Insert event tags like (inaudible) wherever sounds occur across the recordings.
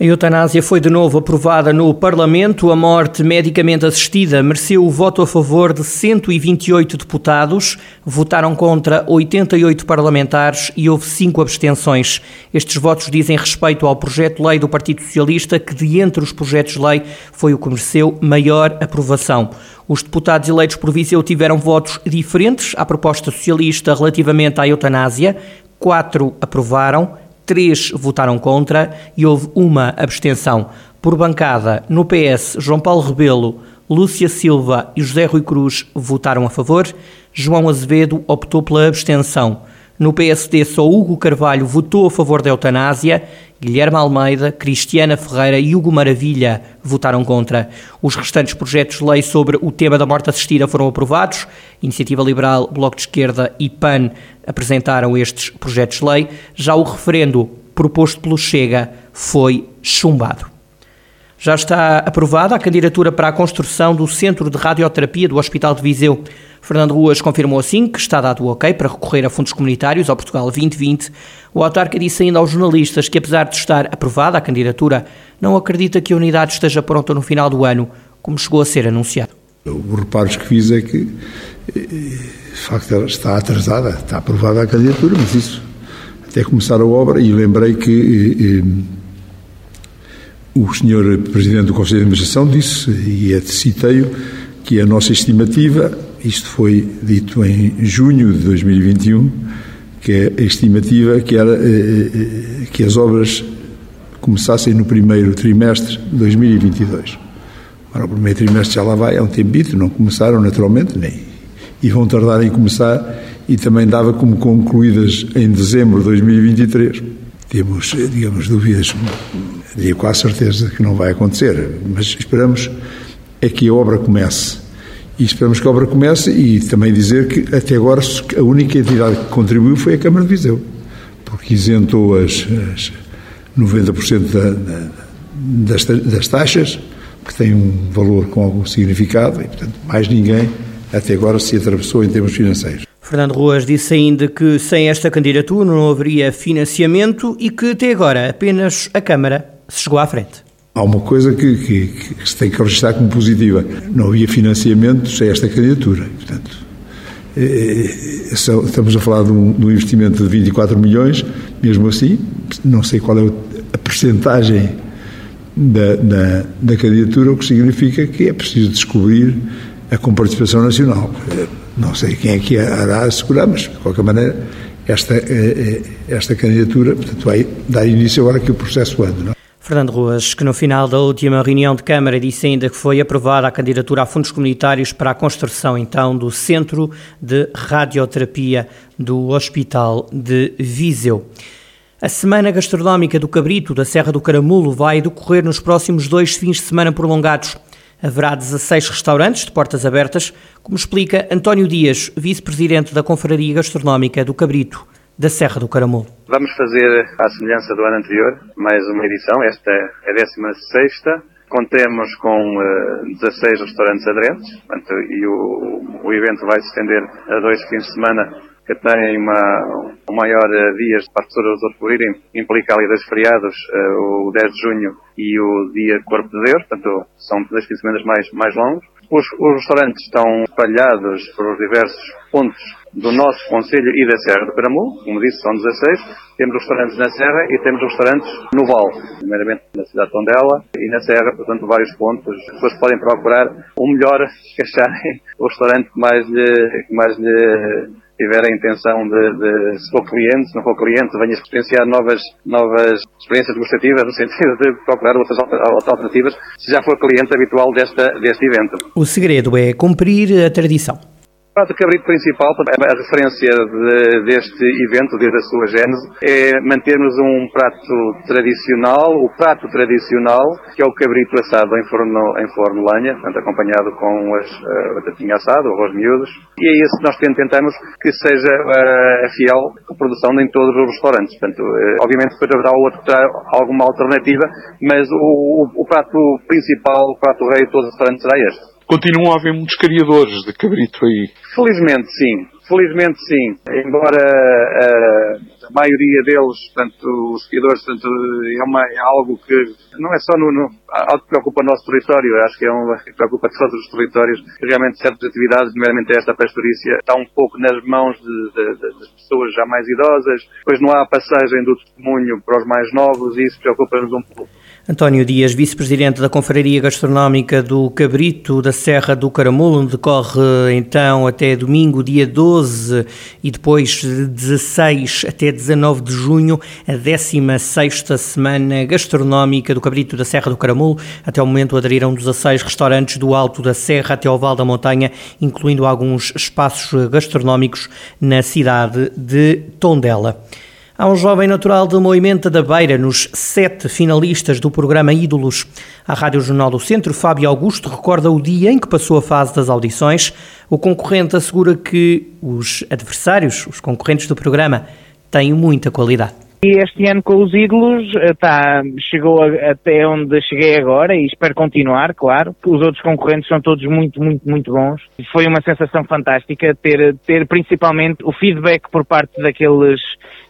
A eutanásia foi de novo aprovada no Parlamento. A morte medicamente assistida mereceu o voto a favor de 128 deputados. Votaram contra 88 parlamentares e houve cinco abstenções. Estes votos dizem respeito ao projeto de lei do Partido Socialista, que de entre os projetos de lei foi o que mereceu maior aprovação. Os deputados eleitos por Viseu tiveram votos diferentes à proposta socialista relativamente à eutanásia. Quatro aprovaram, três votaram contra e houve uma abstenção. Por bancada, no PS, João Paulo Rebelo, Lúcia Silva e José Rui Cruz votaram a favor. João Azevedo optou pela abstenção. No PSD, só Hugo Carvalho votou a favor da eutanásia, Guilherme Almeida, Cristiana Ferreira e Hugo Maravilha votaram contra. Os restantes projetos de lei sobre o tema da morte assistida foram aprovados. Iniciativa Liberal, Bloco de Esquerda e PAN apresentaram estes projetos de lei. Já o referendo proposto pelo Chega foi chumbado. Já está aprovada a candidatura para a construção do Centro de Radioterapia do Hospital de Viseu. Fernando Ruas confirmou assim que está dado o ok para recorrer a fundos comunitários ao Portugal 2020. O autarca disse ainda aos jornalistas que, apesar de estar aprovada a candidatura, não acredita que a unidade esteja pronta no final do ano, como chegou a ser anunciado. Os reparos que fiz é que, de facto, ela está atrasada, está aprovada a candidatura, mas isso até começar a obra, e lembrei que o senhor Presidente do Conselho de Administração disse, e é citei-o, que a nossa estimativa isto foi dito em junho de 2021, que a estimativa que era eh, eh, que as obras começassem no primeiro trimestre de 2022. Ora, o primeiro trimestre já lá vai, é um tempito, não começaram naturalmente, nem, e vão tardar em começar, e também dava como concluídas em dezembro de 2023. Temos, digamos, dúvidas, diria quase certeza que não vai acontecer, mas esperamos é que a obra comece e esperamos que a obra comece e também dizer que até agora a única entidade que contribuiu foi a Câmara de Viseu, porque isentou as, as 90% da, da, das, das taxas, que tem um valor com algum significado e, portanto, mais ninguém até agora se atravessou em termos financeiros. Fernando Ruas disse ainda que sem esta candidatura não haveria financiamento e que até agora apenas a Câmara se chegou à frente. Há uma coisa que, que, que, se tem que registrar como positiva. Não havia financiamento sem esta candidatura. Portanto, é, é, estamos a falar de um, de um, investimento de 24 milhões, mesmo assim, não sei qual é a percentagem da, da, da candidatura, o que significa que é preciso descobrir a comparticipação nacional. Não sei quem é que irá assegurar, mas, de qualquer maneira, esta, é, esta candidatura portanto, vai dar início agora que o processo anda. Não? Fernando Ruas, que no final da última reunião de Câmara disse ainda que foi aprovada a candidatura a fundos comunitários para a construção, então, do Centro de Radioterapia do Hospital de Viseu. A Semana Gastronómica do Cabrito da Serra do Caramulo vai decorrer nos próximos dois fins de semana prolongados. Haverá 16 restaurantes de portas abertas, como explica António Dias, vice-presidente da Confraria Gastronómica do Cabrito da Serra do Caramulo. Vamos fazer, à semelhança do ano anterior, mais uma edição. Esta é a 16 Contemos com uh, eh, 16 restaurantes aderentes portanto, e o, o evento vai se estender a dois fins de semana que têm uma, um maior uh, dias para as pessoas usufruírem, implica ali dois feriados, uh, o 10 de junho e o dia Corpo de Deus, portanto são dois fins de semana mais, mais longos. Os, os restaurantes estão espalhados por diversos pontos do nosso Conselho e da Serra do Caramulo, como disse, são 16. Temos restaurantes na Serra e temos restaurantes no Val, primeiramente na cidade de Tondela e na Serra, portanto, vários pontos. As pessoas podem procurar o melhor que acharem, o restaurante que mais lhe, que mais lhe tiver a intenção de, de, se for cliente, se não for cliente, venha experienciar novas, novas experiências gustativas, no sentido de procurar outras alternativas, se já for cliente habitual desta, deste evento. O segredo é cumprir a tradição prato cabrito principal, a referência de, deste evento, desde a sua gênese, é mantermos um prato tradicional, o prato tradicional, que é o cabrito assado em forno, em forno lenha, portanto, acompanhado com as uh, batatinha assada, arroz miúdos, e é isso que nós tentamos que seja uh, a fiel produção em todos os restaurantes. Portanto, uh, obviamente depois haverá outro, alguma alternativa, mas o, o, o prato principal, o prato rei de todos os restaurantes será este. Continuam a haver muitos criadores de cabrito aí. Felizmente sim, felizmente sim. Embora uh, a maioria deles, portanto, os criadores, portanto, é, uma, é algo que não é só no, no algo que preocupa o nosso território, acho que é um que preocupa todos os territórios. Realmente certas atividades, nomeadamente esta pastorícia, está um pouco nas mãos de, de, de, das pessoas já mais idosas, depois não há passagem do testemunho para os mais novos e isso preocupa-nos um pouco. António Dias, vice-presidente da Confraria Gastronómica do Cabrito da Serra do Caramulo, onde decorre então até domingo, dia 12 e depois de 16 até 19 de junho, a 16 Semana Gastronómica do Cabrito da Serra do Caramulo. Até o momento aderiram 16 restaurantes do Alto da Serra até ao Val da Montanha, incluindo alguns espaços gastronómicos na cidade de Tondela. Há um jovem natural de Moimenta da Beira nos sete finalistas do programa Ídolos. A Rádio Jornal do Centro, Fábio Augusto, recorda o dia em que passou a fase das audições. O concorrente assegura que os adversários, os concorrentes do programa, têm muita qualidade. E este ano com os ídolos tá, chegou a, até onde cheguei agora e espero continuar, claro. Os outros concorrentes são todos muito, muito, muito bons. Foi uma sensação fantástica ter, ter principalmente o feedback por parte daqueles,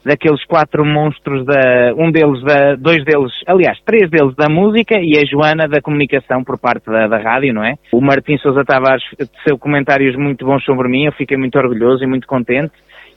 daqueles quatro monstros da, um deles da, dois deles, aliás, três deles da música e a Joana da comunicação por parte da, da rádio, não é? O Martim Sousa Tavares seu comentários muito bons sobre mim, eu fiquei muito orgulhoso e muito contente.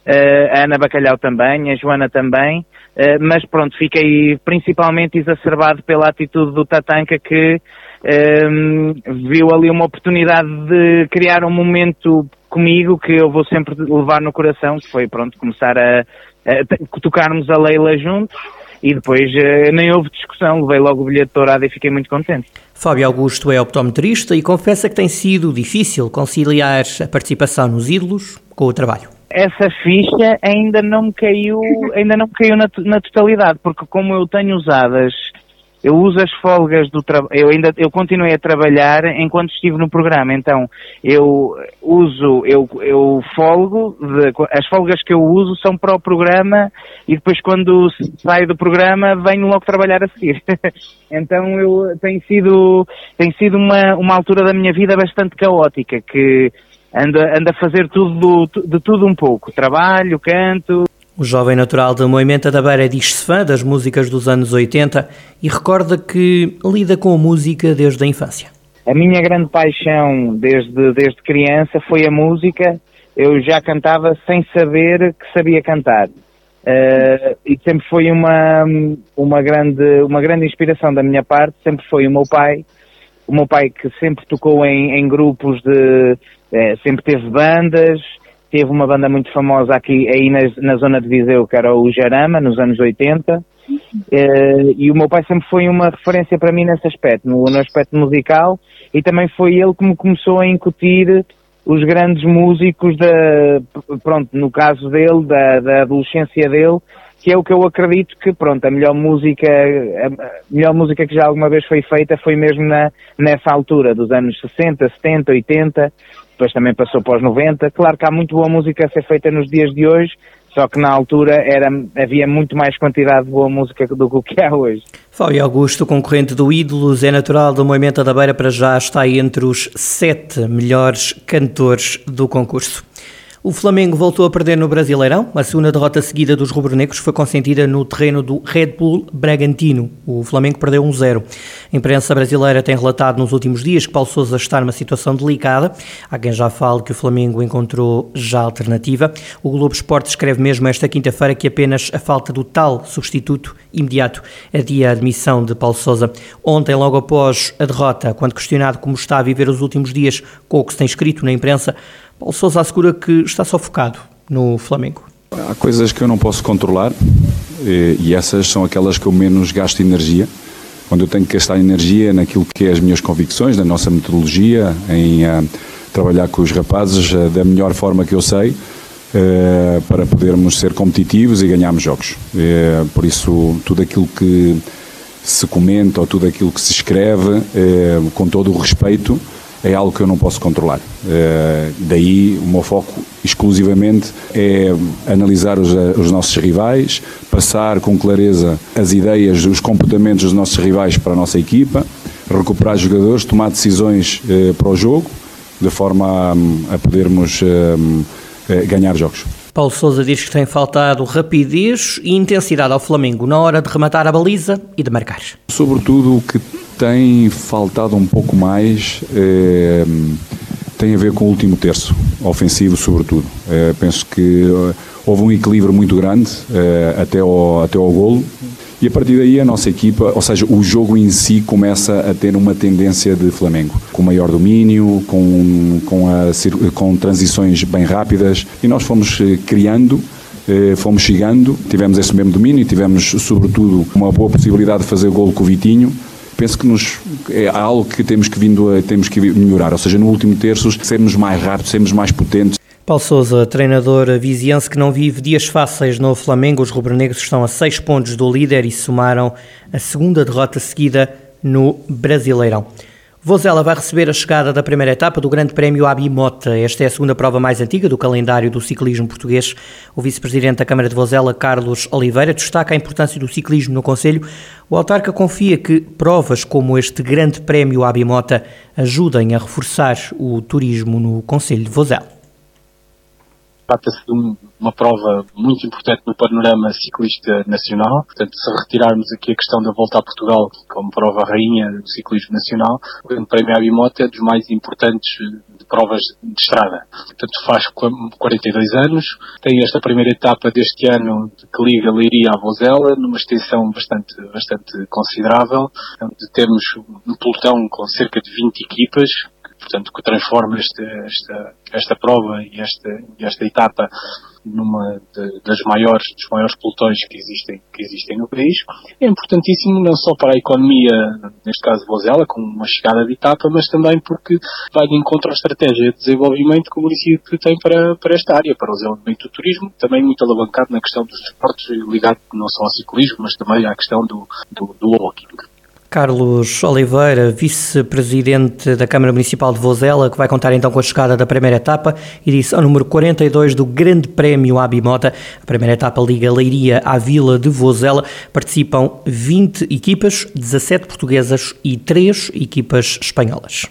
Uh, a Ana Bacalhau também, a Joana também, uh, mas pronto, fiquei principalmente exacerbado pela atitude do Tatanka que uh, viu ali uma oportunidade de criar um momento comigo que eu vou sempre levar no coração, que foi pronto, começar a, a tocarmos a Leila juntos e depois nem houve discussão, levei logo o bilhete dourado e fiquei muito contente. Fábio Augusto é optometrista e confessa que tem sido difícil conciliar a participação nos ídolos com o trabalho essa ficha ainda não me caiu, (laughs) ainda não caiu na, na totalidade, porque como eu tenho usadas, eu uso as folgas do trabalho, eu ainda, eu continuei a trabalhar enquanto estive no programa, então eu uso, eu, eu folgo, de, as folgas que eu uso são para o programa e depois quando saio do programa venho logo trabalhar a seguir. (laughs) então eu, tem sido, tem sido uma, uma altura da minha vida bastante caótica, que anda, anda a fazer tudo, de tudo um pouco. Trabalho, canto. O jovem natural de Moimenta da Beira diz-se fã das músicas dos anos 80 e recorda que lida com a música desde a infância. A minha grande paixão desde, desde criança foi a música. Eu já cantava sem saber que sabia cantar. Uh, e sempre foi uma, uma, grande, uma grande inspiração da minha parte, sempre foi o meu pai, o meu pai que sempre tocou em, em grupos de, é, sempre teve bandas, teve uma banda muito famosa aqui aí na, na, zona de Viseu, que era o Jarama, nos anos 80, é, e o meu pai sempre foi uma referência para mim nesse aspecto, no, no aspecto musical, e também foi ele que me começou a incutir os grandes músicos da, pronto, no caso dele, da, da adolescência dele, que é o que eu acredito que, pronto, a melhor música, a melhor música que já alguma vez foi feita foi mesmo na, nessa altura, dos anos 60, 70, 80, depois também passou para os 90. Claro que há muito boa música a ser feita nos dias de hoje, só que na altura era, havia muito mais quantidade de boa música do que há hoje. Fábio Augusto, concorrente do Ídolos, é natural do Movimento da Beira, para já está entre os sete melhores cantores do concurso. O Flamengo voltou a perder no Brasileirão. A segunda derrota seguida dos rubro-negros foi consentida no terreno do Red Bull Bragantino. O Flamengo perdeu 1-0. a imprensa brasileira tem relatado nos últimos dias que Paulo Sousa está numa situação delicada. Há quem já fale que o Flamengo encontrou já alternativa. O Globo Esporte escreve mesmo esta quinta-feira que apenas a falta do tal substituto imediato adia a admissão de Paulo Sousa. Ontem, logo após a derrota, quando questionado como está a viver os últimos dias com o que se tem escrito na imprensa, Paulo Sousa assegura que está só focado no Flamengo. Há coisas que eu não posso controlar e essas são aquelas que eu menos gasto energia. Quando eu tenho que gastar energia naquilo que é as minhas convicções, na nossa metodologia, em uh, trabalhar com os rapazes uh, da melhor forma que eu sei, para podermos ser competitivos e ganharmos jogos. por isso, tudo aquilo que se comenta ou tudo aquilo que se escreve, com todo o respeito, é algo que eu não posso controlar. Uh, daí o meu foco exclusivamente é analisar os, eh, os, nossos rivais, passar com clareza as ideias, os comportamentos dos nossos rivais para a nossa equipa, recuperar jogadores, tomar decisões eh, para o jogo, de forma a, a podermos eh, eh, ganhar jogos. Paulo Sousa diz que tem faltado rapidez e intensidade ao Flamengo na hora de rematar a baliza e de marcar. Sobretudo o que tem faltado um pouco mais é, tem a ver com o último terço, ofensivo sobretudo. É, penso que houve um equilíbrio muito grande até, ao, até ao golo, e a partir daí a nossa equipa, ou seja, o jogo em si começa a ter uma tendência de Flamengo, com maior domínio, com, com, a, com transições bem rápidas e nós fomos eh, criando eh, fomos chegando, tivemos esse mesmo domínio, tivemos sobretudo uma boa possibilidade de fazer gol com o Vitinho. Penso que nos, é algo que temos que, vindo a, temos que melhorar, ou seja, no último terço sermos mais rápidos, sermos mais potentes. Paulo Sousa, treinador viziense que não vive dias fáceis no Flamengo, os rubro-negros estão a seis pontos do líder e somaram a segunda derrota seguida no Brasileirão. Vozela vai receber a chegada da primeira etapa do Grande Prémio Abimota. Esta é a segunda prova mais antiga do calendário do ciclismo português. O vice-presidente da Câmara de Vozela, Carlos Oliveira, destaca a importância do ciclismo no Conselho. O autarca confia que provas como este Grande Prémio Abimota ajudem a reforçar o turismo no Conselho de Vozela. Trata-se de um, uma prova muito importante no panorama ciclista nacional. Portanto, se retirarmos aqui a questão da volta a Portugal como prova rainha do ciclismo nacional, o Grande Prémio Abimote é dos mais importantes de provas de estrada. Portanto, faz 42 anos, tem esta primeira etapa deste ano que liga Leiria a Vozela, numa extensão bastante, bastante considerável, temos um pelotão com cerca de 20 equipas, portanto, que transforma esta, esta, esta prova e esta, esta etapa numa de, das maiores, dos maiores pelotões que existem, que existem no país. É importantíssimo não só para a economia, neste caso Vozela, com uma chegada de etapa, mas também porque vai de encontro à estratégia de desenvolvimento que o município tem para, para esta área, para o desenvolvimento do turismo, também muito alavancado na questão dos esportes, ligado não só ao ciclismo, mas também à questão do, do, do walking. Carlos Oliveira, vice-presidente da Câmara Municipal de Vozela, que vai contar então com a chegada da primeira etapa, e disse ao número 42 do Grande Prémio Abimota. A primeira etapa liga Leiria à Vila de Vozela. Participam 20 equipas, 17 portuguesas e 3 equipas espanholas.